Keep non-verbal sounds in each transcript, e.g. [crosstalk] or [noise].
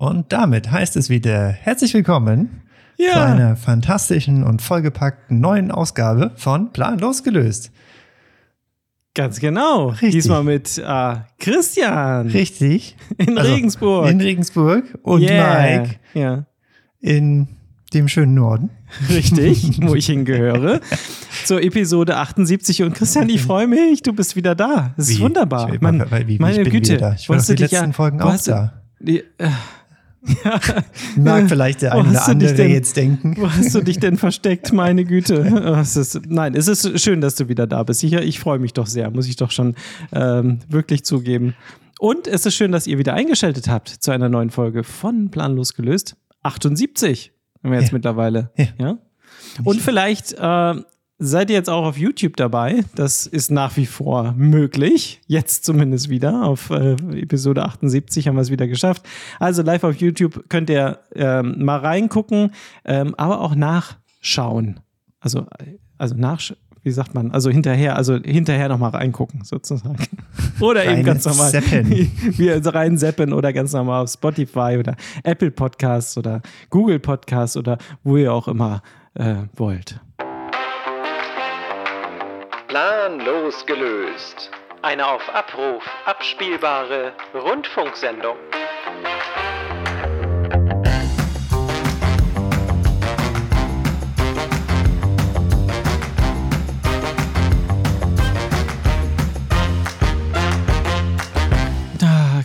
Und damit heißt es wieder herzlich willkommen Ja. zu einer fantastischen und vollgepackten neuen Ausgabe von Plan losgelöst. Ganz genau. Richtig. Diesmal mit äh, Christian Richtig. in Also, Regensburg. In Regensburg und Yeah. Mike Ja, in dem schönen Norden. richtig, [laughs] wo ich hingehöre. Zur Episode 78. Und Christian, ich freue mich, du bist wieder da. Das ist Wie? wunderbar. Ich- Man, meine ich bin Güte. wieder da. Ich war die letzten Folgen wo auch da. Die, äh, [laughs] Mag vielleicht der eine oder andere denn- jetzt denken. wo hast du dich denn versteckt, meine Güte? [laughs] Es ist, nein, es ist schön, dass du wieder da bist. Ich, ich freue mich doch sehr, muss ich doch schon ähm, wirklich zugeben. Und es ist schön, dass ihr wieder eingeschaltet habt zu einer neuen Folge von Planlos gelöst. 78 haben wir jetzt Ja. mittlerweile. Ja. Ja. Und vielleicht äh, seid ihr jetzt auch auf YouTube dabei. Das ist nach wie vor möglich. Jetzt zumindest wieder. Auf äh, Episode 78 haben wir es wieder geschafft. Also live auf YouTube könnt ihr ähm, mal reingucken, ähm, aber auch nachschauen. Also, also nach, wie sagt man? Also hinterher, also hinterher nochmal reingucken, sozusagen. [laughs] Oder eben ganz normal. zappen. [laughs] Wir rein zappen oder ganz normal auf Spotify oder Apple Podcasts oder Google Podcasts oder wo ihr auch immer äh, wollt. Planlos gelöst. Eine auf Abruf abspielbare Rundfunksendung.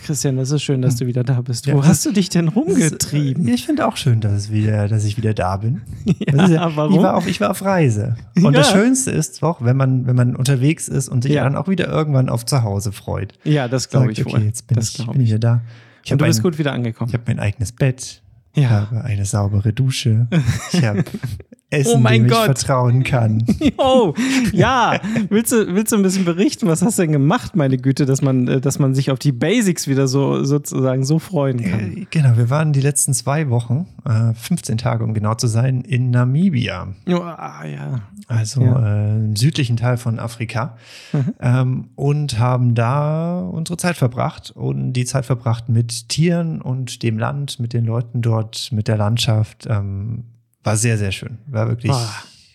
Christian, das ist schön, dass du wieder da bist. Wo Ja, hast du dich denn rumgetrieben? Ich finde auch schön, dass, es wieder, dass ich wieder da bin. [laughs] Ja, ist warum? Ich war, auf, ich war auf Reise. Und [laughs] das Ja. Schönste ist auch, wenn man, wenn man unterwegs ist und sich Ja. dann auch wieder irgendwann auf Zuhause freut. Ja, das glaube ich okay, wohl. jetzt bin, das ich, bin ich wieder da. Ich Und du habe bist ein, gut wieder angekommen. ich hab mein eigenes Bett. Ich ja. habe eine saubere Dusche. [laughs] Ich habe Essen, Oh mein dem ich Gott. vertrauen kann. [laughs] Oh, ja. Willst du, willst du ein bisschen berichten? Was hast du denn gemacht, meine Güte, dass man, äh, dass man sich auf die Basics wieder so sozusagen so freuen kann? Äh, Genau, wir waren die letzten zwei Wochen, äh, 15 Tage um genau zu sein, in Namibia. Oh, ah, ja. also Ja. äh, im südlichen Teil von Afrika, Mhm. ähm, und haben da unsere Zeit verbracht und die Zeit verbracht mit Tieren und dem Land, mit den Leuten dort, mit der Landschaft. Ähm, war sehr, sehr schön. War wirklich Ah.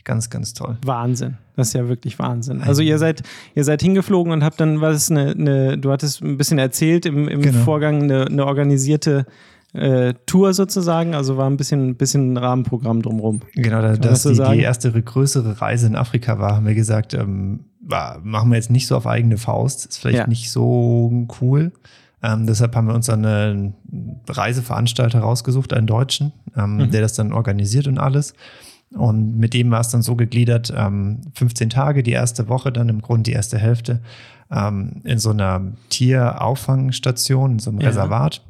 ganz, ganz toll. Wahnsinn. Das ist ja wirklich Wahnsinn. Also ihr seid, ihr seid hingeflogen und habt dann, was ist eine, eine, du hattest ein bisschen erzählt im, im Genau. Vorgang, eine, eine organisierte äh, Tour sozusagen, also war ein bisschen, bisschen ein Rahmenprogramm drumrum. Genau, da, dass das die, die erste größere Reise in Afrika war, haben wir gesagt, ähm, machen wir jetzt nicht so auf eigene Faust. Ist vielleicht Ja. nicht so cool. Ähm, deshalb haben wir uns dann einen Reiseveranstalter rausgesucht, einen Deutschen, ähm, Mhm. der das dann organisiert und alles. Und mit dem war es dann so gegliedert, ähm, 15 Tage, die erste Woche, dann im Grunde die erste Hälfte, ähm, in so einer Tierauffangstation, in so einem Ja. Reservat.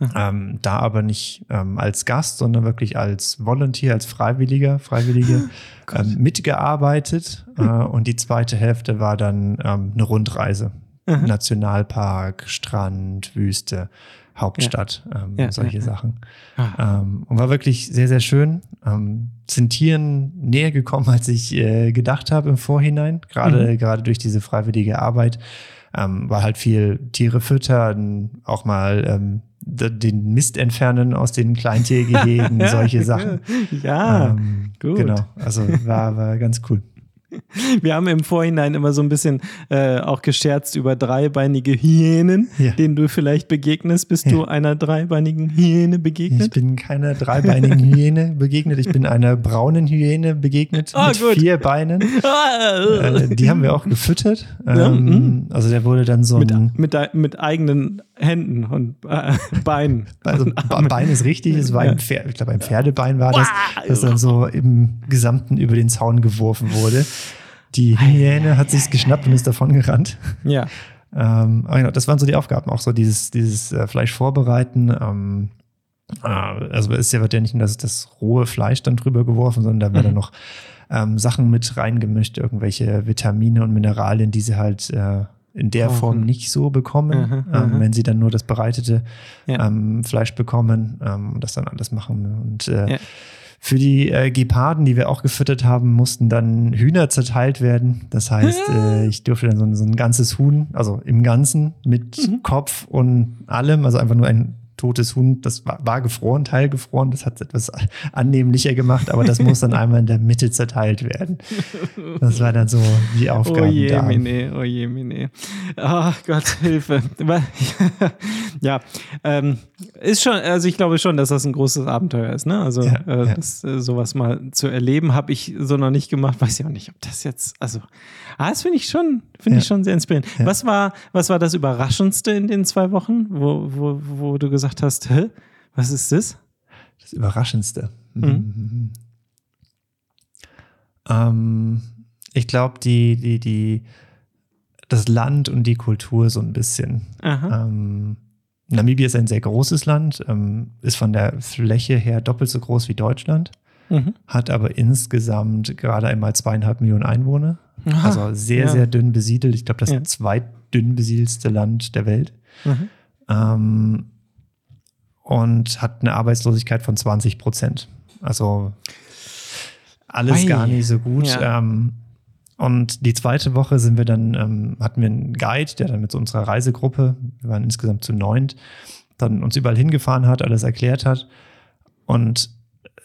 Mhm. Ähm, da aber nicht ähm, als Gast, sondern wirklich als Volunteer, als Freiwilliger, Freiwillige [laughs] ähm, mitgearbeitet. Äh, und die zweite Hälfte war dann ähm, eine Rundreise. Mhm. Nationalpark, Strand, Wüste, Hauptstadt, ähm, Ja, solche ja, ja. Sachen. Ah. Ähm, und war wirklich sehr, sehr schön. Ähm, sind Tieren näher gekommen, als ich äh, gedacht habe im Vorhinein, gerade Mhm. gerade durch diese freiwillige Arbeit. Ähm, war halt viel Tiere füttern, auch mal ähm, den Mist entfernen aus den Kleintiergehegen, [laughs] solche Sachen. Ja, ähm, gut. Genau, also war, war ganz cool. [laughs] wir haben im Vorhinein immer so ein bisschen äh, auch gescherzt über dreibeinige Hyänen, Ja. denen du vielleicht begegnest. Bist Ja. du einer dreibeinigen Hyäne Ich begegnet? bin keiner dreibeinigen Hyäne begegnet, ich bin einer braunen Hyäne begegnet Ah, mit gut. vier Beinen. [laughs] Äh, die haben wir auch gefüttert. Ja, Ähm, also der wurde dann so mit, mit, mit eigenen Händen und äh, Beinen. Also [laughs] und. Bein ist richtig, es war ein Pferd, ich glaube ein Pferdebein war das, das dann so im Gesamten über den Zaun geworfen wurde. Die Hyäne hat sich's geschnappt und ist davon gerannt. Ja. Ähm, aber genau, das waren so die Aufgaben, auch so dieses, dieses äh, Fleisch vorbereiten. Ähm, äh, also es wird ja nicht nur das, das rohe Fleisch dann drüber geworfen, sondern da werden Mhm. noch ähm, Sachen mit reingemischt, irgendwelche Vitamine und Mineralien, die sie halt äh, in der Brauchen. Form nicht so bekommen, Mhm, ähm, mhm. wenn sie dann nur das bereitete Ja. ähm, Fleisch bekommen ähm, und das dann alles machen. Und äh, Ja. Für die äh, Geparden, die wir auch gefüttert haben, mussten dann Hühner zerteilt werden. Das heißt, äh, ich durfte dann so ein, so ein ganzes Huhn, also im Ganzen mit Mhm. Kopf und allem, also einfach nur ein totes Huhn, das war, war gefroren, teilgefroren, das hat es etwas annehmlicher gemacht, aber das muss dann einmal in der Mitte zerteilt werden. Das war dann so die Aufgabe. Oh je, mine, oh je, mine. Oh Gott, Hilfe. [laughs] ja, ähm, ist schon, also ich glaube schon, dass das ein großes Abenteuer ist, ne? Also Ja, äh, ja. Das, äh, sowas mal zu erleben, habe ich so noch nicht gemacht. Weiß ich auch nicht, ob das jetzt, also, ah, das finde ich schon, finde ich Ja. schon sehr inspirierend. Ja. Was war, was war das Überraschendste in den zwei Wochen, wo, wo, wo du gesagt hast, hä, was ist das? Das Überraschendste. Mhm. Ähm, ich glaube, die, die, die, das Land und die Kultur so ein bisschen. Ähm, Namibia ist ein sehr großes Land, ähm, ist von der Fläche her doppelt so groß wie Deutschland, Mhm. hat aber insgesamt gerade einmal zweieinhalb Millionen Einwohner. Aha. Also sehr, Ja. sehr dünn besiedelt. Ich glaube, das Ja. zweitdünn besiedelste Land der Welt. Mhm. Ähm, und hat eine Arbeitslosigkeit von 20 Prozent. Also alles Ei. gar nicht so gut. Ja. Ähm, und die zweite Woche sind wir dann, ähm, hatten wir einen Guide, der dann mit so unserer Reisegruppe, wir waren insgesamt zu neunt, dann uns überall hingefahren hat, alles erklärt hat. Und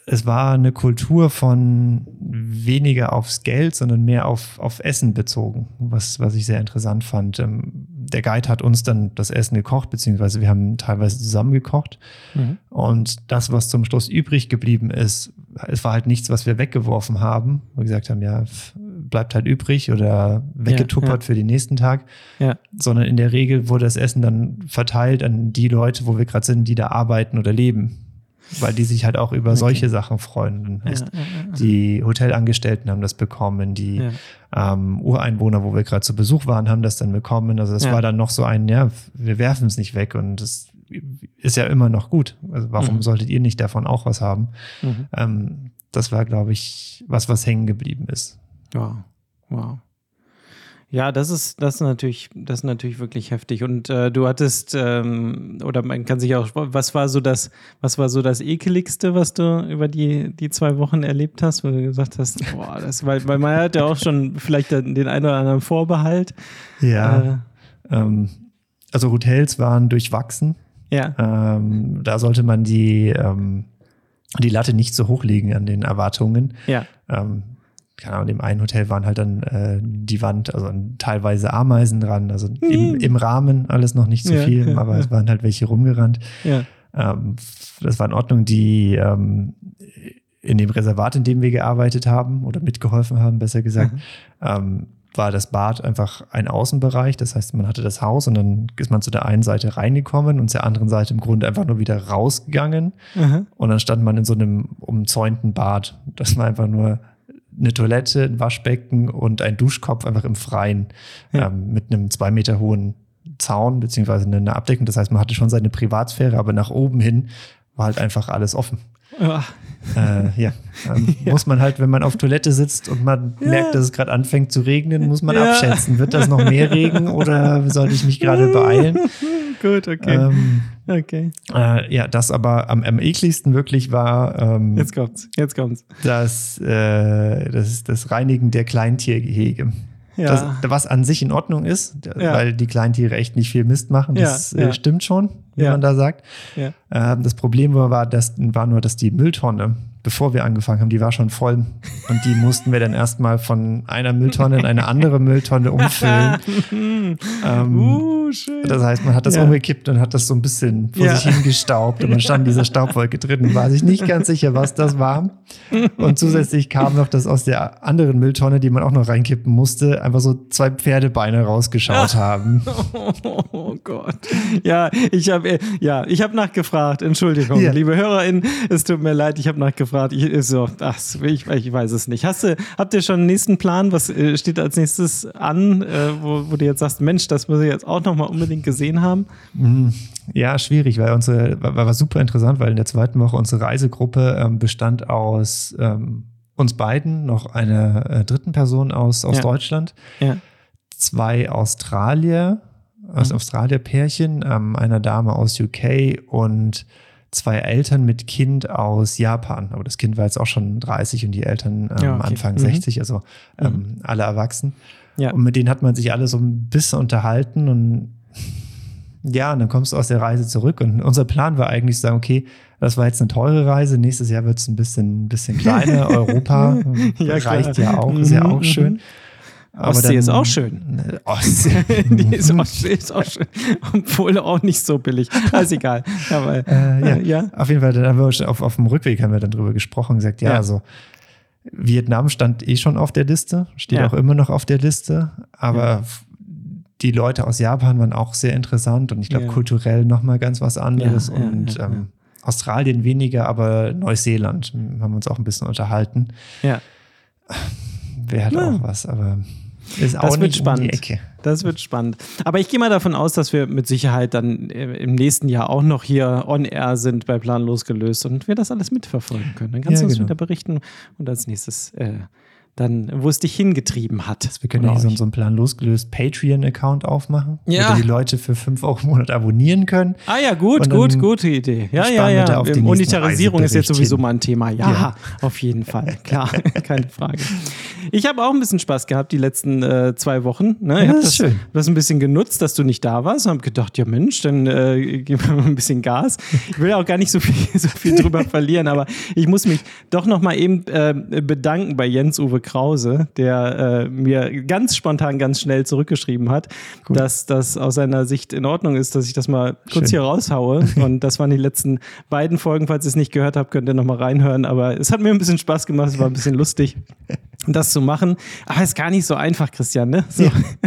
es war eine Kultur von weniger aufs Geld, sondern mehr auf, auf Essen bezogen, was, was ich sehr interessant fand. Ähm, der Guide hat uns dann das Essen gekocht, beziehungsweise wir haben teilweise zusammen gekocht. Mhm. Und das, was zum Schluss übrig geblieben ist, es war halt nichts, was wir weggeworfen haben. wo Wir gesagt haben, ja, bleibt halt übrig oder weggetuppert ja. für den nächsten Tag. Ja. Sondern in der Regel wurde das Essen dann verteilt an die Leute, wo wir gerade sind, die da arbeiten oder leben. Weil die sich halt auch über Okay. solche Sachen freuen. Das Ja, ja, ja. Die Hotelangestellten haben das bekommen, die ähm, Ureinwohner, wo wir gerade zu Besuch waren, haben das dann bekommen. Also das war dann noch so ein, ja, wir werfen es nicht weg und es ist ja immer noch gut. Also warum Mhm. solltet ihr nicht davon auch was haben? Mhm. Ähm, das war, glaube ich, was, was hängen geblieben ist. Wow. Wow. Ja, das ist, das ist natürlich, das ist natürlich wirklich heftig. Und äh, du hattest, ähm, oder man kann sich auch, was war so das, was war so das ekeligste, was du über die, die zwei Wochen erlebt hast, wo du gesagt hast, [laughs] boah, das, weil, weil man hat ja auch schon vielleicht den einen oder anderen Vorbehalt. Ja. Ähm, also Hotels waren durchwachsen. Äh, ja. Ähm, da sollte man die, ähm, die Latte nicht so hoch legen an den Erwartungen. Ja. ähm, keine Ahnung, in dem einen Hotel waren halt dann äh, die Wand, also teilweise Ameisen dran, also im, im Rahmen alles noch nicht so Ja, viel, ja, aber ja. es waren halt welche rumgerannt. Ähm, das war in Ordnung, die ähm, in dem Reservat, in dem wir gearbeitet haben oder mitgeholfen haben, besser gesagt, Mhm. ähm, war das Bad einfach ein Außenbereich. Das heißt, man hatte das Haus und dann ist man zu der einen Seite reingekommen und zur anderen Seite im Grunde einfach nur wieder rausgegangen. Aha. Und dann stand man in so einem umzäunten Bad. Das war einfach nur eine Toilette, ein Waschbecken und ein Duschkopf einfach im Freien Ja. ähm, mit einem zwei Meter hohen Zaun beziehungsweise eine Abdeckung. Das heißt, man hatte schon seine Privatsphäre, aber nach oben hin war halt einfach alles offen. Ja. Äh, ja, [laughs] dann muss man halt, wenn man auf Toilette sitzt und man merkt, dass es gerade anfängt zu regnen, muss man Ja. abschätzen, wird das noch mehr Regen oder sollte ich mich gerade beeilen? [laughs] Gut, okay. Ähm, okay. äh, ja, das aber am, am ekligsten wirklich war ähm, Jetzt kommt's. Jetzt kommt's. das, äh, das, das Reinigen der Kleintiergehege. Ja. Das, was an sich in Ordnung ist, Ja. weil die Kleintiere echt nicht viel Mist machen. Das Ja, ja. Äh, stimmt schon, wie Ja. man da sagt. ja. Ähm, das Problem war, dass, war nur, dass die Mülltonne, bevor wir angefangen haben, die war schon voll. Und die mussten wir dann erstmal von einer Mülltonne in eine andere Mülltonne umfüllen. [laughs] ähm, Uh, das heißt, man hat das Ja. umgekippt und hat das so ein bisschen vor Ja. sich hingestaubt und man stand in dieser Staubwolke drin und war sich nicht ganz sicher, was das war. Und zusätzlich kam noch, dass aus der anderen Mülltonne, die man auch noch reinkippen musste, einfach so zwei Pferdebeine rausgeschaut [laughs] haben. Oh Gott. Ja, ich habe ja, ich habe nachgefragt. Entschuldigung, Ja. liebe HörerInnen, es tut mir leid, ich habe nachgefragt. Ich, ist so, ach, ich, ich weiß es nicht. Hast du, habt ihr schon einen nächsten Plan? Was äh, steht als nächstes an, äh, wo, wo du jetzt sagst, Mensch, das muss ich jetzt auch noch mal unbedingt gesehen haben? Ja, schwierig, weil unsere, war, war super interessant, weil in der zweiten Woche unsere Reisegruppe ähm, bestand aus ähm, uns beiden, noch einer äh, dritten Person aus, aus Ja. Deutschland, Ja. zwei Australier, aus Mhm. Australier-Pärchen, ähm, einer Dame aus UK und zwei Eltern mit Kind aus Japan. Aber das Kind war jetzt auch schon 30 und die Eltern ähm, Ja, okay. Anfang Mhm. 60, also ähm, alle erwachsen. Ja. Und mit denen hat man sich alle so ein bisschen unterhalten und Ja, und dann kommst du aus der Reise zurück und unser Plan war eigentlich zu sagen, okay, das war jetzt eine teure Reise, nächstes Jahr wird es ein bisschen, bisschen kleiner, [laughs] Europa Ja, klar. reicht ja auch, ist ja Mhm, auch mhm. schön. Ostsee dann- ist auch schön. [laughs] Ostsee. [laughs] Die ist auch, schön, ist auch schön. Obwohl auch nicht so billig. Ist egal. Aber, [laughs] Äh, ja. äh, ja. Auf jeden Fall, dann haben wir schon auf, auf dem Rückweg haben wir dann drüber gesprochen, gesagt, ja, Ja. also Vietnam stand eh schon auf der Liste, steht Ja. auch immer noch auf der Liste, aber die Leute aus Japan waren auch sehr interessant und ich glaube kulturell nochmal ganz was anderes und ähm, Australien weniger, aber Neuseeland hm, haben wir uns auch ein bisschen unterhalten. ja. Wäre halt Ja. auch was, aber ist Das wird um spannend. Ecke. Das wird spannend. Aber ich gehe mal davon aus, dass wir mit Sicherheit dann äh, im nächsten Jahr auch noch hier on air sind bei Planlos gelöst und wir das alles mitverfolgen können. Dann kannst Ja, du uns genau. wieder berichten und als nächstes äh, dann, wo es dich hingetrieben hat. Wir können hier so, so einen Plan losgelöst Patreon-Account aufmachen, Ja. wo die Leute für 5 Euro im Monat abonieren können. Ah ja, gut, gut, gute Idee. Ja, ja, ja. Monetarisierung ist jetzt sowieso hin. mal ein Thema. Ja, Ja. auf jeden Fall. [laughs] Klar, keine Frage. Ich habe auch ein bisschen Spaß gehabt die letzten äh, zwei Wochen. Ne? Ich Ja, habe das das, ist schön. das ein bisschen genutzt, dass du nicht da warst. habe gedacht, ja Mensch, dann äh, geben wir mal ein bisschen Gas. Ich will auch gar nicht so viel, so viel drüber [laughs] verlieren, aber ich muss mich doch noch mal eben äh, bedanken bei Jens-Uwe Krause, der äh, mir ganz spontan, ganz schnell zurückgeschrieben hat, dass das aus seiner Sicht in Ordnung ist, dass ich das mal kurz Schön. hier raushaue. [laughs] Und das waren die letzten beiden Folgen. Falls ihr es nicht gehört habt, könnt ihr noch mal reinhören. Aber es hat mir ein bisschen Spaß gemacht, es war ein bisschen lustig. [laughs] Das zu machen. Aber ist gar nicht so einfach, Christian, ne? So,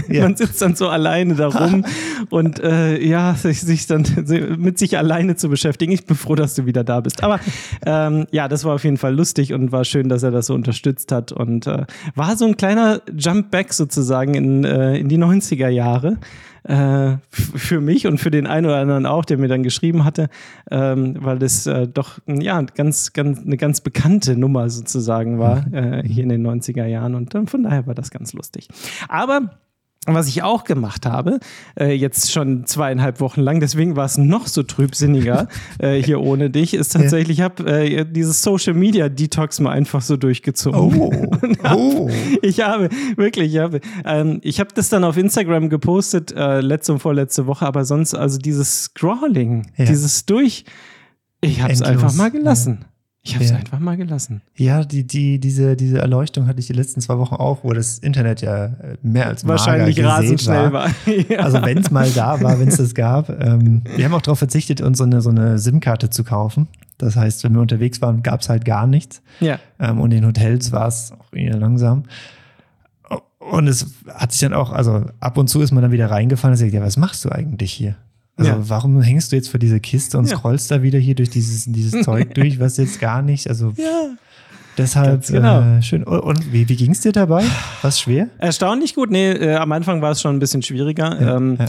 ja. [laughs] Man sitzt dann so alleine da rum und äh, ja, sich, sich dann mit sich alleine zu beschäftigen. Ich bin froh, dass du wieder da bist. Aber ähm, ja, das war auf jeden Fall lustig und war schön, dass er das so unterstützt hat und äh, war so ein kleiner Jump Back sozusagen in, äh, in die 90er Jahre. Äh, für mich und für den einen oder anderen auch, der mir dann geschrieben hatte, ähm, weil das äh, doch ja ganz, ganz eine ganz bekannte Nummer sozusagen war äh, hier in den 90er Jahren und dann von daher war das ganz lustig. Aber was ich auch gemacht habe, äh, jetzt schon zweieinhalb Wochen lang, deswegen war es noch so trübsinniger [laughs] äh, hier ohne dich, ist tatsächlich, ich habe äh, dieses Social Media Detox mal einfach so durchgezogen. Oh, [laughs] oh. Ich habe, wirklich, ich habe, ähm, ich habe das dann auf Instagram gepostet, äh, letzte und vorletzte Woche, aber sonst, also dieses Scrolling, Ja. dieses Durch, ich habe es einfach mal gelassen. Ich habe es Ja. einfach mal gelassen. Ja, die, die, diese, diese Erleuchtung hatte ich die letzten zwei Wochen auch, wo das Internet ja äh, mehr als Wahrscheinlich rasend schnell war. [laughs] ja. Also wenn es mal da war, wenn es das gab. Ähm, wir haben auch darauf verzichtet, uns so eine, so eine SIM-Karte zu kaufen. Das heißt, wenn wir unterwegs waren, gab es halt gar nichts. ja. Ähm, und in Hotels war es auch eher langsam. Und es hat sich dann auch, also ab und zu ist man dann wieder reingefallen und sagt, ja, was machst du eigentlich hier? Also Ja. warum hängst du jetzt vor dieser Kiste und Ja. scrollst da wieder hier durch dieses, dieses Zeug [laughs] durch, was jetzt gar nicht, also ja. Deshalb genau. äh, schön. Und, wie, wie ging es dir dabei? War es schwer? Erstaunlich gut. Nee, äh, am Anfang war es schon ein bisschen schwieriger. Ja, ähm, ja.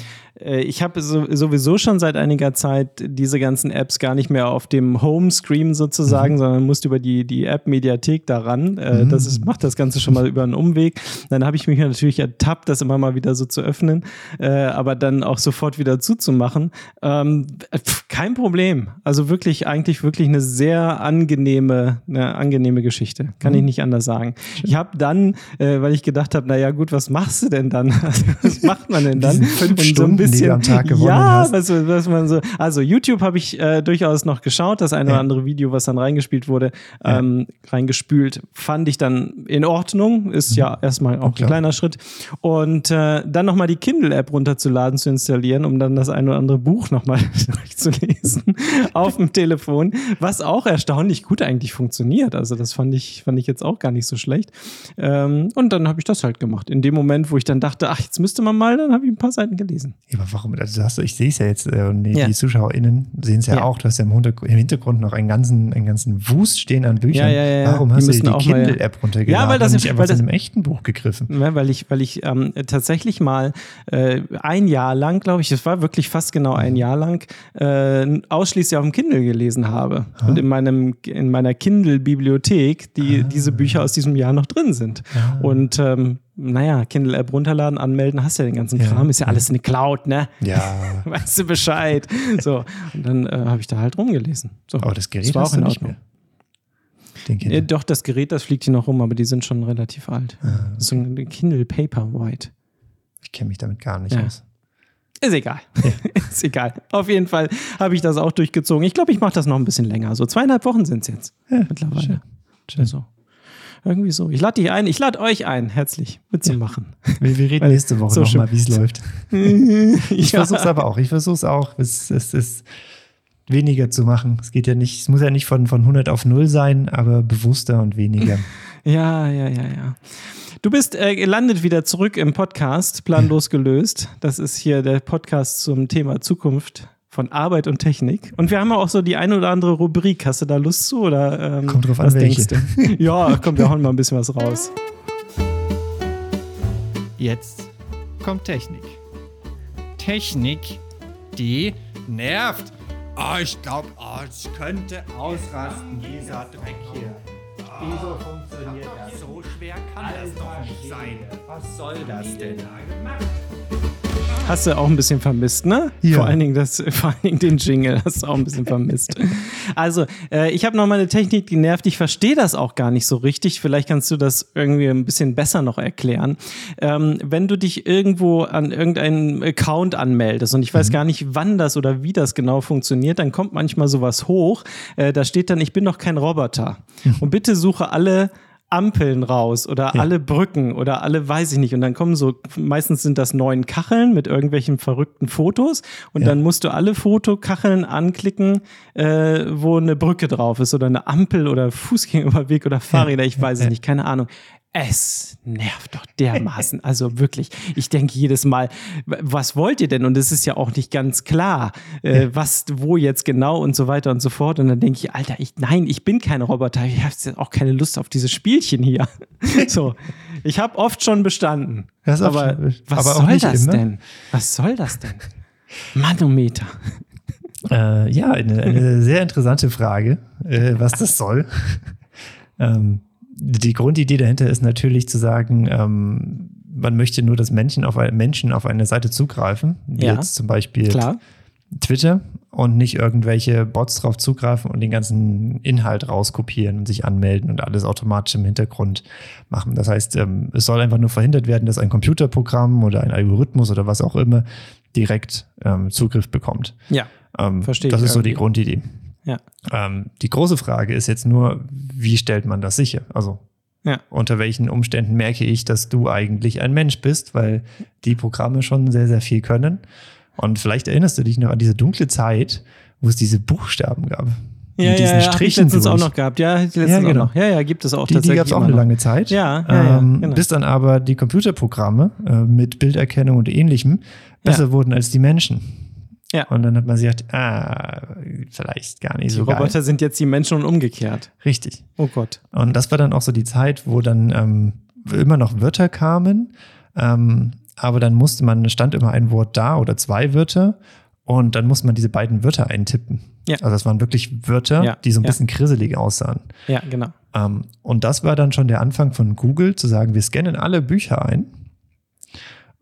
äh, Ich habe so, sowieso schon seit einiger Zeit diese ganzen Apps gar nicht mehr auf dem Homescreen sozusagen, Mhm. sondern musste über die, die App-Mediathek daran. Äh, Das ist, macht das Ganze schon mal über einen Umweg. Dann habe ich mich natürlich ertappt, das immer mal wieder so zu öffnen, äh, aber dann auch sofort wieder zuzumachen. Ähm, pf, kein Problem. Also wirklich, eigentlich wirklich eine sehr angenehme, eine angenehme Geschichte. Kann Mhm. ich nicht anders sagen. Ich habe dann, äh, weil ich gedacht habe, naja gut, was machst du denn dann? [laughs] Also, was macht man denn dann? Fünf Stunden, die du am Tag gewonnen [laughs] ja, hast. Was, was man so. Also YouTube habe ich äh, durchaus noch geschaut. Das eine Ja. oder andere Video, was dann reingespielt wurde, ähm, reingespült, fand ich dann in Ordnung. Ist ja erstmal auch ein Mhm. klar. kleiner Schritt. Und äh, dann nochmal die Kindle-App runterzuladen, zu installieren, um dann das eine oder andere Buch nochmal [laughs] durchzulesen auf dem Telefon, was auch erstaunlich gut eigentlich funktioniert. Also das fand ich, fand ich jetzt auch gar nicht so schlecht. Ähm, und dann habe ich das halt gemacht. In dem Moment, wo ich dann dachte, ach, jetzt müsste man mal, dann habe ich ein paar Seiten gelesen. Ja, aber warum? Also hast du, ich sehe es ja jetzt äh, und die, Ja. die ZuschauerInnen sehen es ja, Ja. auch. Du hast ja im Hintergrund, im Hintergrund noch einen ganzen, einen ganzen Wust stehen an Büchern. Ja, ja, ja, ja. Warum Die hast du die Kindle-App runtergeladen Ja, weil das- und nicht einfach weil zu das- einem echten Buch gegriffen? Weil ich, weil ich ähm, tatsächlich mal äh, ein Jahr lang, glaube ich, es war wirklich fast genau ein Jahr lang, äh, ausschließlich auf dem Kindle gelesen habe. Und in, meinem, in meiner Kindle-Bibliothek die, diese Bücher aus diesem Jahr noch drin sind. Und ähm, naja, Kindle-App runterladen, anmelden, hast ja den ganzen Ja. Kram, ist ja alles eine Cloud, ne? Ja. [laughs] Weißt du Bescheid. So, und dann äh, habe ich da halt rumgelesen. So. Aber das Gerät war hast auch in Ordnung. Äh, doch, das Gerät, das fliegt hier noch rum, aber die sind schon relativ alt. Ah, Das ist so ein Kindle Paperwhite. Ich kenne mich damit gar nicht Ja. aus. Ist egal. [laughs] ist egal. Auf jeden Fall habe ich das auch durchgezogen. Ich glaube, ich mache das noch ein bisschen länger. So zweieinhalb Wochen sind es jetzt Ja, mittlerweile. schön. Schön. So. Irgendwie so. Ich lade dich ein, ich lade euch ein, herzlich mitzumachen. Wir, wir reden [laughs] Weil- nächste Woche so nochmal, wie es [laughs] läuft. [laughs] Ich versuche es aber auch. Ich versuche es auch. Es, es ist weniger zu machen. Es geht ja nicht, es muss ja nicht von, von 100 auf 0 sein, aber bewusster und weniger. Ja, ja, ja, ja. Du bist äh, gelandet wieder zurück im Podcast, planlos gelöst. Das ist hier der Podcast zum Thema Zukunft von Arbeit und Technik. Und wir haben auch so die ein oder andere Rubrik. Hast du da Lust zu? Oder, ähm, Kommt drauf an, was welche. denkst du? [laughs] Ja, kommt, wir hauen mal ein bisschen was raus. Jetzt kommt Technik. Technik, die nervt. Ah, ich glaube, oh, es könnte ausrasten, dieser Dreck hier. Wieso funktioniert das? So schwer kann das doch nicht sein. Was soll das denn? Hast du auch ein bisschen vermisst, ne? Ja. Vor allen Dingen das, [laughs] vor allen Dingen den Jingle hast du auch ein bisschen vermisst. [laughs] Also, äh, ich habe noch mal eine Technik, die nervt. Ich verstehe das auch gar nicht so richtig. Vielleicht kannst du das irgendwie ein bisschen besser noch erklären. Ähm, wenn du dich irgendwo an irgendeinen Account anmeldest und ich weiß gar nicht, wann das oder wie das genau funktioniert, dann kommt manchmal sowas hoch. Äh, da steht dann, ich bin doch kein Roboter. Und bitte suche alle Ampeln raus oder alle Brücken oder alle weiß ich nicht. Und dann kommen so, meistens sind das neun Kacheln mit irgendwelchen verrückten Fotos. Und dann musst du alle Fotokacheln anklicken, äh, wo eine Brücke drauf ist oder eine Ampel oder Fußgängerüberweg oder Fahrräder, ich weiß es nicht, keine Ahnung. Es nervt doch dermaßen. Also wirklich, ich denke jedes Mal, was wollt ihr denn? Und es ist ja auch nicht ganz klar, äh, was, wo jetzt genau und so weiter und so fort. Und dann denke ich, Alter, ich, nein, ich bin kein Roboter. Ich habe jetzt auch keine Lust auf dieses Spielchen hier. [laughs] So, ich habe oft schon bestanden. Aber schon- was aber soll das immer. denn? Was soll das denn? Manometer. [laughs] Äh, ja, eine, eine sehr interessante Frage, äh, was das soll. [laughs] ähm, die Grundidee dahinter ist natürlich zu sagen, ähm, man möchte nur, dass Menschen auf, ein- Menschen auf eine Seite zugreifen, wie Ja, jetzt zum Beispiel Klar. Twitter und nicht irgendwelche Bots drauf zugreifen und den ganzen Inhalt rauskopieren und sich anmelden und alles automatisch im Hintergrund machen. Das heißt, ähm, es soll einfach nur verhindert werden, dass ein Computerprogramm oder ein Algorithmus oder was auch immer direkt ähm, Zugriff bekommt. Ja. Ähm, Verstehe Das ist so die irgendwie. Grundidee. Ja. Ähm, die große Frage ist jetzt nur, wie stellt man das sicher? Also Ja. unter welchen Umständen merke ich, dass du eigentlich ein Mensch bist, weil die Programme schon sehr, sehr viel können. Und vielleicht erinnerst du dich noch an diese dunkle Zeit, wo es diese Buchstaben gab. Ja, Mit ja, diesen ja, Strichen letztens auch noch gehabt. Ja, letztens Ja, genau. auch noch. Ja, ja, gibt es auch Die, die tatsächlich gab es auch eine noch. lange Zeit. Ja, ja, ja, ähm, genau. Bis dann aber die Computerprogramme äh, mit Bilderkennung und ähnlichem besser wurden als die Menschen. Ja. Und dann hat man sich gedacht, ah, vielleicht gar nicht Die so geil. Roboter sind jetzt die Menschen und umgekehrt. Richtig. Oh Gott. Und das war dann auch so die Zeit, wo dann ähm, immer noch Wörter kamen, ähm, aber dann musste man, stand immer ein Wort da oder zwei Wörter und dann musste man diese beiden Wörter eintippen. Ja. Also das waren wirklich Wörter, Ja, die so ein ja. bisschen krisselig aussahen. Ja, genau. Ähm, und das war dann schon der Anfang von Google, zu sagen, wir scannen alle Bücher ein.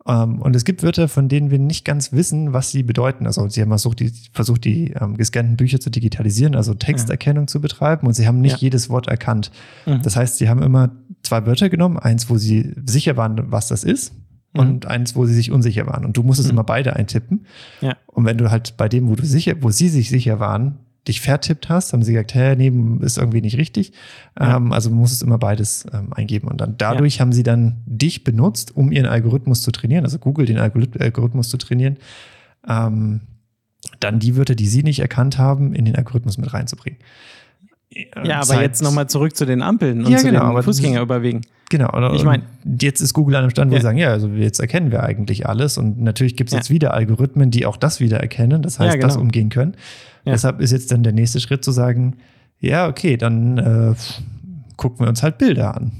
Ähm, und es gibt Wörter, von denen wir nicht ganz wissen, was sie bedeuten. Also sie haben versucht, die, versucht, die ähm, gescannten Bücher zu digitalisieren, also Texterkennung zu betreiben und sie haben nicht Ja. jedes Wort erkannt. Mhm. Das heißt, sie haben immer zwei Wörter genommen, eins, wo sie sicher waren, was das ist. Mhm. Und eins, wo sie sich unsicher waren. Und du musstest immer beide eintippen. Ja. Und wenn du halt bei dem, wo du sicher, wo sie sich sicher waren, dich vertippt hast, haben sie gesagt, hä, nee, ist irgendwie nicht richtig. Ja. Ähm, also du musstest immer beides ähm, eingeben. Und dann dadurch haben sie dann dich benutzt, um ihren Algorithmus zu trainieren, also Google den Algorithm- Algorithmus zu trainieren, ähm, dann die Wörter, die sie nicht erkannt haben, in den Algorithmus mit reinzubringen. Ja, aber Seit- jetzt nochmal zurück zu den Ampeln und Ja, zu genau, den aber Fußgängerüberwegen. Genau. oder- Ich mein- und jetzt ist Google an einem Stand, wo Ja. sie sagen, ja, also jetzt erkennen wir eigentlich alles. Und natürlich gibt es Ja. jetzt wieder Algorithmen, die auch das wieder erkennen, das heißt, Ja, genau. das umgehen können. Ja. Deshalb ist jetzt dann der nächste Schritt zu sagen, ja, okay, dann äh, gucken wir uns halt Bilder an.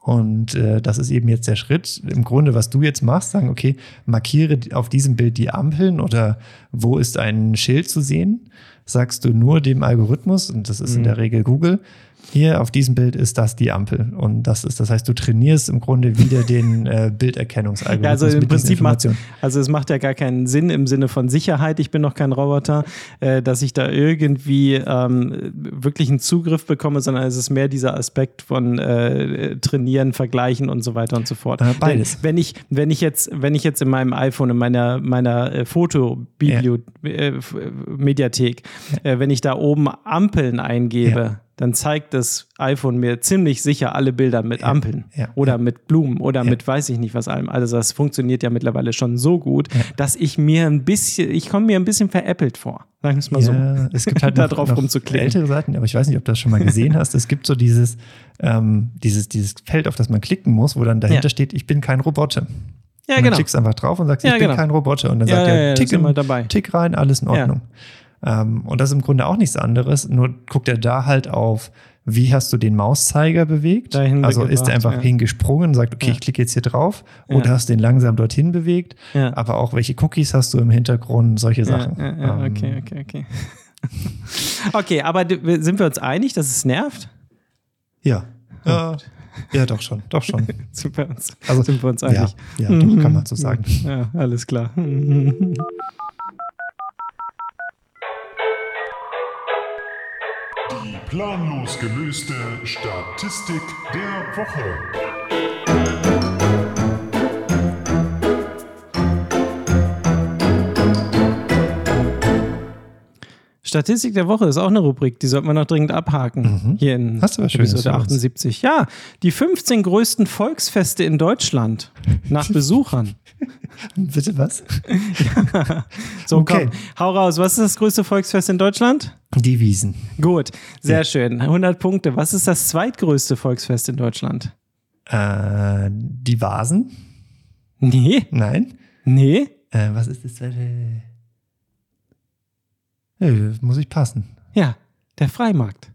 Und äh, das ist eben jetzt der Schritt. Im Grunde, was du jetzt machst, sagen, okay, markiere auf diesem Bild die Ampeln oder wo ist ein Schild zu sehen, sagst du nur dem Algorithmus, und das ist in Mhm. der Regel Google, hier auf diesem Bild ist das die Ampel. Und das ist, das heißt, du trainierst im Grunde wieder den [laughs] äh, Bilderkennungsalgorithmus. Ja, also im Prinzip macht, also es macht ja gar keinen Sinn im Sinne von Sicherheit, ich bin noch kein Roboter, äh, dass ich da irgendwie ähm, wirklich einen Zugriff bekomme, sondern es ist mehr dieser Aspekt von äh, Trainieren, Vergleichen und so weiter und so fort. Äh, beides. Wenn ich, wenn ich jetzt, wenn ich jetzt in meinem iPhone, in meiner, meiner äh, Foto-Mediathek, äh, wenn ich da oben Ampeln eingebe, Ja. Dann zeigt das iPhone mir ziemlich sicher alle Bilder mit Ampeln ja, oder ja. mit Blumen oder mit weiß ich nicht was allem. Also das funktioniert ja mittlerweile schon so gut, dass ich mir ein bisschen, ich komme mir ein bisschen veräppelt vor. Sagen wir es mal so. Es gibt halt [laughs] da noch, drauf noch rumzuklicken. ältere Seiten, aber ich weiß nicht, ob du das schon mal gesehen hast. Es gibt so dieses, ähm, dieses, dieses Feld, auf das man klicken muss, wo dann dahinter steht, ich bin kein Roboter. Ja, und genau. dann klickst du einfach drauf und sagst, ich bin genau. kein Roboter. Und dann sagt ja, er, tick, im- dabei. tick rein, alles in. Ordnung. Ähm, und das ist im Grunde auch nichts anderes, nur guckt er da halt auf, wie hast du den Mauszeiger bewegt? Also ist er gebracht, einfach ja. hingesprungen und sagt, okay, Ja. ich klicke jetzt hier drauf. Oder Ja. hast den langsam dorthin bewegt. Ja. Aber auch welche Cookies hast du im Hintergrund, solche Sachen. Ja, ja, ja, Ähm, okay, okay, okay. [laughs] okay, aber sind wir uns einig, dass es nervt? Ja. Ja, ja, doch schon, doch schon. Sind wir uns, Also, sind wir uns Ja, einig? ja doch, kann man so sagen. Ja, alles klar. [laughs] planlos gelöste Statistik der Woche. Statistik der Woche ist auch eine Rubrik, die sollten wir noch dringend abhaken. Hier in Mhm. Hast du was Schönes Episode uns? 78. Ja, die 15 größten Volksfeste in Deutschland nach Besuchern. [laughs] Bitte was? [laughs] So, Okay. komm, hau raus. Was ist das größte Volksfest in Deutschland? Die Wiesen. Gut, sehr schön. 100 Punkte. Was ist das zweitgrößte Volksfest in Deutschland? Äh, die Vasen? Nee, Nein. nee. Äh, was ist das zweite? Nö, muss ich passen. Ja, der Freimarkt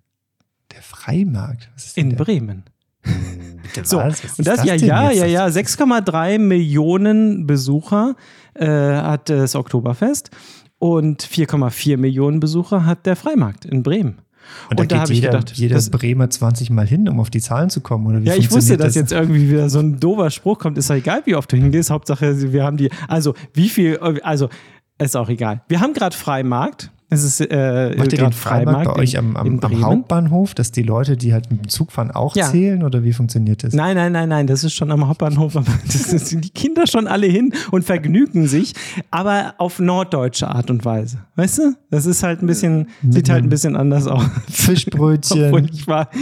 Der Freimarkt. In der? Bremen. Bitte [laughs] So, was? Was und ist das, ja, ja, ja, ja, 6,3 Millionen Besucher äh, hat das Oktoberfest und 4,4 Millionen Besucher hat der Freimarkt in Bremen. Und da Und da geht habe ich jeder, gedacht, jeder das- Bremer 20 Mal hin, um auf die Zahlen zu kommen. Oder wie Ja, ich wusste, funktioniert dass jetzt irgendwie wieder so ein doofer Spruch kommt. Ist ja egal, wie oft du hingehst. Hauptsache, wir haben die. Also, wie viel. Also, ist auch egal. Wir haben gerade Freimarkt. Es ist äh, Macht ihr den Freimarkt bei euch am, am, am. Hauptbahnhof, dass die Leute, die halt mit dem Zug fahren, auch Ja. zählen? Oder wie funktioniert das? Nein, nein, nein, nein, das ist schon am Hauptbahnhof. [laughs] Das sind die Kinder schon alle hin und vergnügen sich, aber auf norddeutsche Art und Weise. Weißt du? Das ist halt ein bisschen, sieht halt ein bisschen anders aus. Fischbrötchen. [laughs]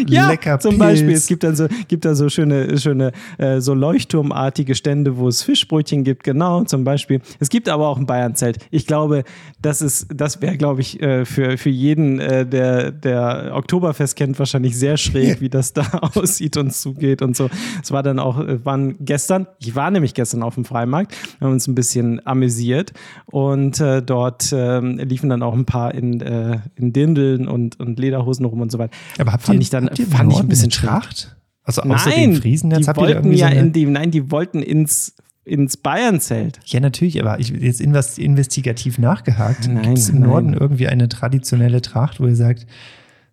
Ja, lecker zum Pilz. Beispiel. Es gibt dann so, gibt da so schöne, schöne, äh, so Leuchtturmartige Stände, wo es Fischbrötchen gibt, genau, zum Beispiel. Es gibt aber auch ein Bayernzelt. Ich glaube, das ist, das wäre, glaube ich, äh, für, für jeden, äh, der, der Oktoberfest kennt, wahrscheinlich sehr schräg, wie das da [laughs] aussieht und zugeht und so. Es war dann auch, äh, waren gestern, ich war nämlich gestern auf dem Freimarkt, haben uns ein bisschen amüsiert und äh, dort ähm, liefen dann auch ein paar in, äh, in Dindeln und, und Lederhosen rum und so weiter. Aber habt fand ihr, ich dann habt ihr fand ich ein bisschen. Tracht? Also außer Nein, den Friesen jetzt die wollten ja so in die, nein, die wollten ins, ins Bayernzelt. Ja, natürlich, aber ich jetzt invest, investigativ nachgehakt. Gibt es im nein. Norden irgendwie eine traditionelle Tracht, wo ihr sagt,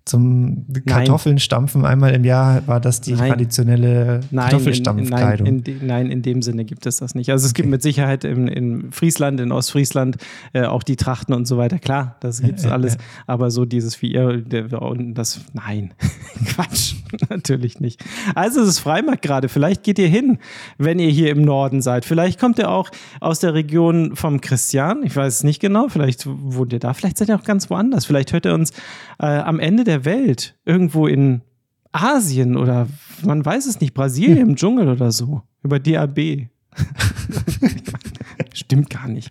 zum Kartoffeln stampfen einmal im Jahr war das die Nein. traditionelle Nein, in, in, nein, Kartoffelstampfkleidung? in, nein, in dem Sinne gibt es das nicht. Also es gibt mit Sicherheit in, in Friesland, in Ostfriesland äh, auch die Trachten und so weiter. Klar, das gibt es ja, alles. ja. Aber so dieses wie ihr, und das, nein, [laughs] Quatsch, [laughs] natürlich nicht. Also es ist Freimarkt gerade. Vielleicht geht ihr hin, wenn ihr hier im Norden seid. Vielleicht kommt ihr auch aus der Region vom Christian. Ich weiß es nicht genau. Vielleicht wohnt ihr da. Vielleicht seid ihr auch ganz woanders. Vielleicht hört ihr uns äh, am Ende der Welt irgendwo in Asien oder man weiß es nicht, Brasilien im Dschungel oder so. Über DAB. [laughs] Stimmt gar nicht.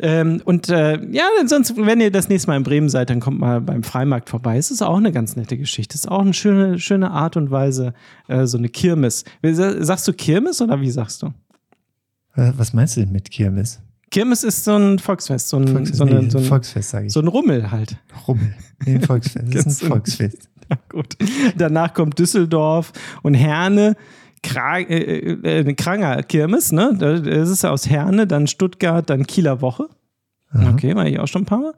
Ähm, und äh, ja, sonst, wenn ihr das nächste Mal in Bremen seid, dann kommt mal beim Freimarkt vorbei. Es ist auch eine ganz nette Geschichte. Es ist auch eine schöne, schöne Art und Weise, äh, so eine Kirmes. Sagst du Kirmes oder wie sagst du? Äh, Was meinst du denn mit Kirmes? Kirmes ist so ein Volksfest, so ein, Volksfest, so, eine, nee, so, ein, Volksfest, sage ich. so ein Rummel halt. Rummel. Nee, [laughs] Volksfest. Das ist ein Volksfest. [laughs] Ja, gut. Danach kommt Düsseldorf und Herne. Kra äh, äh, eine Kranger Kirmes, ne? Das ist ja aus Herne, dann Stuttgart, dann Kieler Woche. Okay, war ich auch schon ein paar Mal.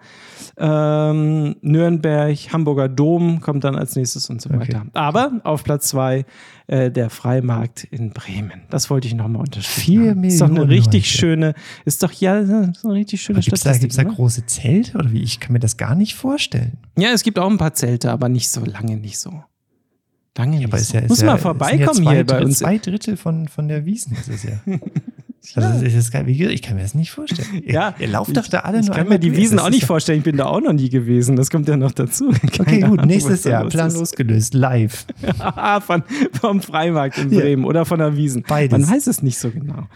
Ähm, Nürnberg, Hamburger Dom kommt dann als nächstes und so Okay. weiter. Aber auf Platz zwei äh, der Freimarkt in Bremen. Das wollte ich nochmal unterstreichen. Vier Ist doch eine richtig Leute. schöne, ist doch ja ist eine richtig schöne Gibt es da, große Zelte oder wie? Ich kann mir das gar nicht vorstellen. Ja, es gibt auch ein paar Zelte, aber nicht so lange, nicht so. Lange nicht Aber ist so. ja, Muss ja, mal vorbeikommen ja zwei, hier bei uns. Zwei Drittel von, von der Wiesen ist es ja. [laughs] Also das ist gesagt, ich kann mir das nicht vorstellen. [laughs] Ihr, Ja, ihr lauft doch da alle ich nur kann einmal mir die. Wiesen auch nicht ja- vorstellen. Ich bin da auch noch nie gewesen. Das kommt ja noch dazu. [laughs] Okay, Keine gut, Ahnung, nächstes Jahr, Plan losgelöst, live. [laughs] von, vom Freimarkt in Ja. Bremen oder von der Wiesen. Beides. Man weiß es nicht so genau.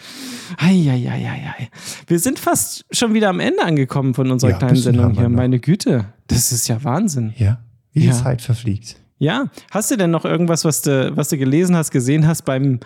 Eieieiei. Wir sind fast schon wieder am Ende angekommen von unserer Ja, kleinen Sendung hier. noch. Meine Güte, das ist ja Wahnsinn. Ja, wie die Ja. Zeit verfliegt. Ja, hast du denn noch irgendwas, was du, was du gelesen hast, gesehen hast beim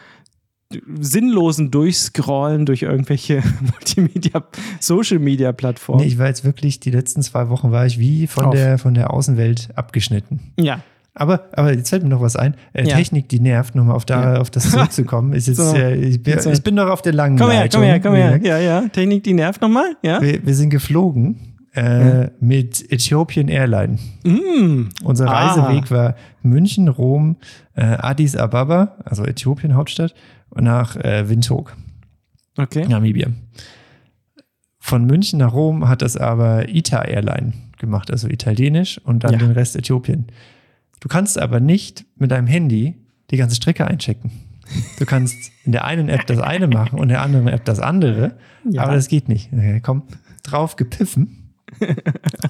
sinnlosen Durchscrollen durch irgendwelche [laughs] Multimedia, Social Media Plattformen? Nee, ich war jetzt wirklich, die letzten zwei Wochen war ich wie von, Auf. der, von der Außenwelt abgeschnitten. ja. Aber, aber jetzt fällt mir noch was ein. Äh, Ja. Technik, die nervt, nochmal auf, da, Ja. auf das zurückzukommen, ist jetzt, [laughs] So. äh, ich, bin, äh, ich bin noch auf der langen Komm her, Leitung. komm her, komm her. Ja, ja. Technik, die nervt nochmal. Ja. wir, wir sind geflogen äh, mit Ethiopian Airline. Mm. Unser Ah. Reiseweg war München, Rom, äh, Addis Ababa, also Äthiopien Hauptstadt, nach äh, Windhoek, Okay. Namibia. Von München nach Rom hat das aber ITA Airline gemacht, also italienisch und dann Ja. den Rest Äthiopien. Du kannst aber nicht mit deinem Handy die ganze Strecke einchecken. Du kannst in der einen App das eine machen und in der anderen App das andere, Ja. aber das geht nicht. Okay, komm, drauf gepiffen.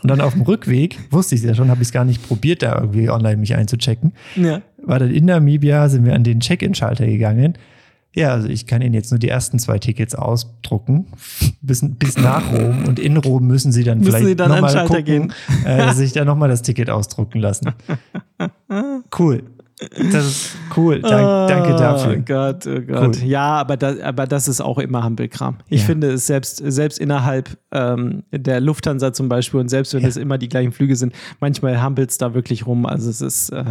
Und dann auf dem Rückweg, wusste ich es ja schon, habe ich es gar nicht probiert, da irgendwie online mich einzuchecken. Ja. War dann in Namibia, sind wir an den Check-in-Schalter gegangen. Ja, also ich kann Ihnen jetzt nur die ersten zwei Tickets ausdrucken, [laughs] bis, bis nach Rom. Und in Rom müssen Sie dann Müssen vielleicht Sie dann noch an den mal Schalter gucken, äh, dass sich da nochmal das Ticket ausdrucken lassen. [laughs] Cool. Das ist cool. Dank, danke dafür. Oh Gott, oh Gott. Cool. Ja, aber das, aber das ist auch immer Hampelkram. Ich Ja. finde es selbst, selbst innerhalb ähm, der Lufthansa zum Beispiel und selbst wenn Ja. es immer die gleichen Flüge sind, manchmal hampelt es da wirklich rum. Also es ist, äh,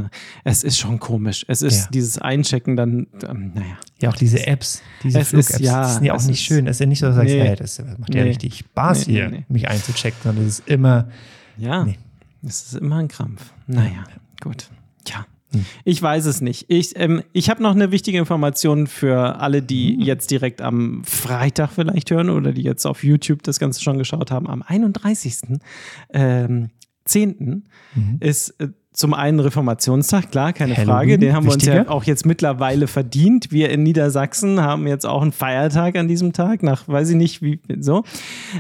es ist schon komisch. Es ist Ja. dieses Einchecken dann, ähm, naja. Ja, auch diese Apps, diese Es ist- Flug-Apps, ja, sind ja auch nicht ist- schön. Es ist ja nicht so, dass du sagst, Nee. hey, das macht ja Nee. richtig Spaß Nee, hier, mich einzuchecken, sondern es ist immer, Ja, es ist immer ein Krampf. Naja, gut. Tja. Hm. Ich weiß es nicht. Ich, ähm, ich habe noch eine wichtige Information für alle, die Hm. jetzt direkt am Freitag vielleicht hören oder die jetzt auf YouTube das Ganze schon geschaut haben. Am 31. Ähm, 10. Mhm. ist äh, zum einen Reformationstag, klar, keine Halloween, Frage. Den haben wir uns ja wichtiger. auch jetzt mittlerweile verdient. Wir in Niedersachsen haben jetzt auch einen Feiertag an diesem Tag, nach weiß ich nicht, wie so.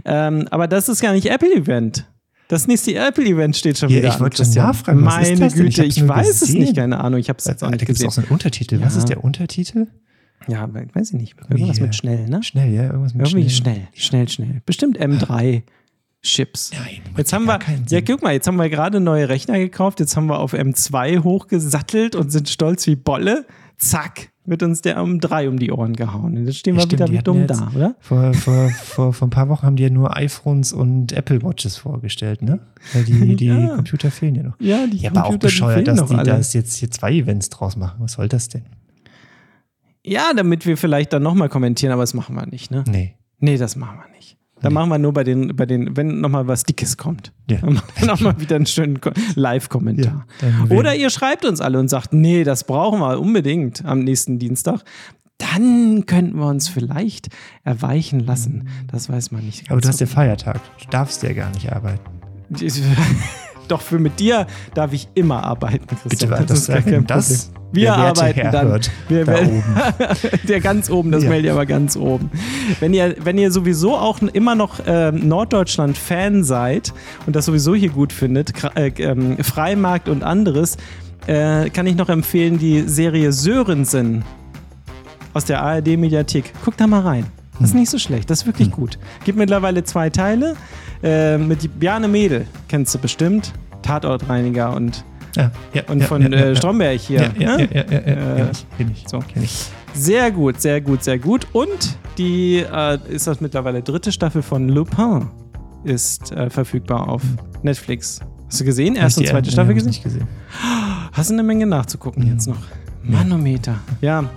Ähm, aber das ist gar nicht Apple-Event. Das nächste Apple-Event steht schon Ja, wieder ich wollte nachfragen, was ist Meine das? Ich Güte, ich, nur weiß es gesehen. nicht, keine Ahnung. Ich habe es jetzt auch da nicht gibt es gesehen. auch so einen Untertitel. Was Ja. ist der Untertitel? ja, weiß ich nicht. Irgendwas mit äh, schnell, ne? Schnell, ja, irgendwas mit Irgendwie schnell. schnell, schnell, schnell. Bestimmt M3 Chips. Nein, Jetzt ja haben wir, ja, guck mal, jetzt haben wir gerade neue Rechner gekauft. Jetzt haben wir auf M2 hochgesattelt und sind stolz wie Bolle. Zack, wird uns der M3 um die Ohren gehauen. Und jetzt stehen Ja, wir wieder stimmt, die wie dumm da, oder? Vor, vor, vor, vor ein paar Wochen haben die ja nur iPhones und Apple Watches vorgestellt, ne? Weil die, [laughs] die Ja. Computer fehlen ja noch. Ja, die Ja, aber auch Computer, bescheuert, dass die alle. das jetzt hier zwei Events draus machen. Was soll das denn? Ja, damit wir vielleicht dann nochmal kommentieren, aber das machen wir nicht, ne? Nee. Nee, das machen wir nicht. Dann machen wir nur bei den, bei den, wenn nochmal was Dickes kommt. Ja. Dann machen wir nochmal wieder einen schönen Ko- Live-Kommentar. Ja, Oder ihr schreibt uns alle und sagt, nee, das brauchen wir unbedingt am nächsten Dienstag. Dann könnten wir uns vielleicht erweichen lassen. Das weiß man nicht. Aber du hast ja Feiertag. Du darfst ja gar nicht arbeiten. [laughs] Doch für mit dir darf ich immer arbeiten, Christian. Bitte war das, ist gar kein wenn das Problem. Wir der arbeiten Herr dann. Hört, Wir da oben. [laughs] Der ganz oben, das Ja. meldet ihr aber ganz oben. Wenn ihr, wenn ihr sowieso auch immer noch ähm, Norddeutschland-Fan seid und das sowieso hier gut findet, äh, ähm, Freimarkt und anderes, äh, kann ich noch empfehlen die Serie Sörensen aus der ARD-Mediathek. Guckt da mal rein. Das ist nicht so schlecht, das ist wirklich gut. Gibt mittlerweile zwei Teile. Äh, mit die Bjarne Mädel, kennst du bestimmt. Tatortreiniger und, Ja, ja, und ja, von äh. Stromberg hier. Ja, ja, ne? ja, ja, Äh, kenn ich, kenn ich. so. Kenn ich. Sehr gut, sehr gut, sehr gut. Und die äh, ist das mittlerweile dritte Staffel von Lupin ist äh, verfügbar auf Netflix. Hast du gesehen? Erste und zweite Staffel gesehen? nicht gesehen. Hast du eine Menge nachzugucken jetzt noch? Manometer. Ja,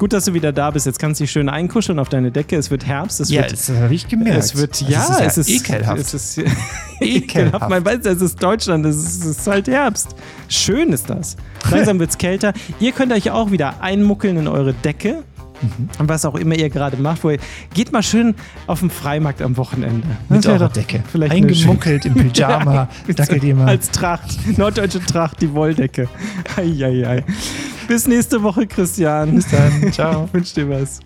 Gut, dass du wieder da bist. Jetzt kannst du dich schön einkuscheln auf deine Decke. Es wird Herbst. Es Ja, wird, das habe ich gemerkt. es wird, Also ja, es ist, es ist ekelhaft. Es ist [laughs] ekelhaft. Man weiß, es ist Deutschland, es ist, es ist halt Herbst. Schön ist das. Langsam wird es kälter. Ihr könnt euch auch wieder einmuckeln in eure Decke. Mhm. Und was auch immer ihr gerade macht, wo ihr, geht mal schön auf den Freimarkt am Wochenende. Mit eurer Decke. Vielleicht Eingemuckelt im Pyjama. [laughs] Dackelt ihr mal. Als Tracht, norddeutsche Tracht, die Wolldecke. Eieiei. Bis nächste Woche, Christian. Bis dann. [laughs] Ciao. Ich wünsche dir was.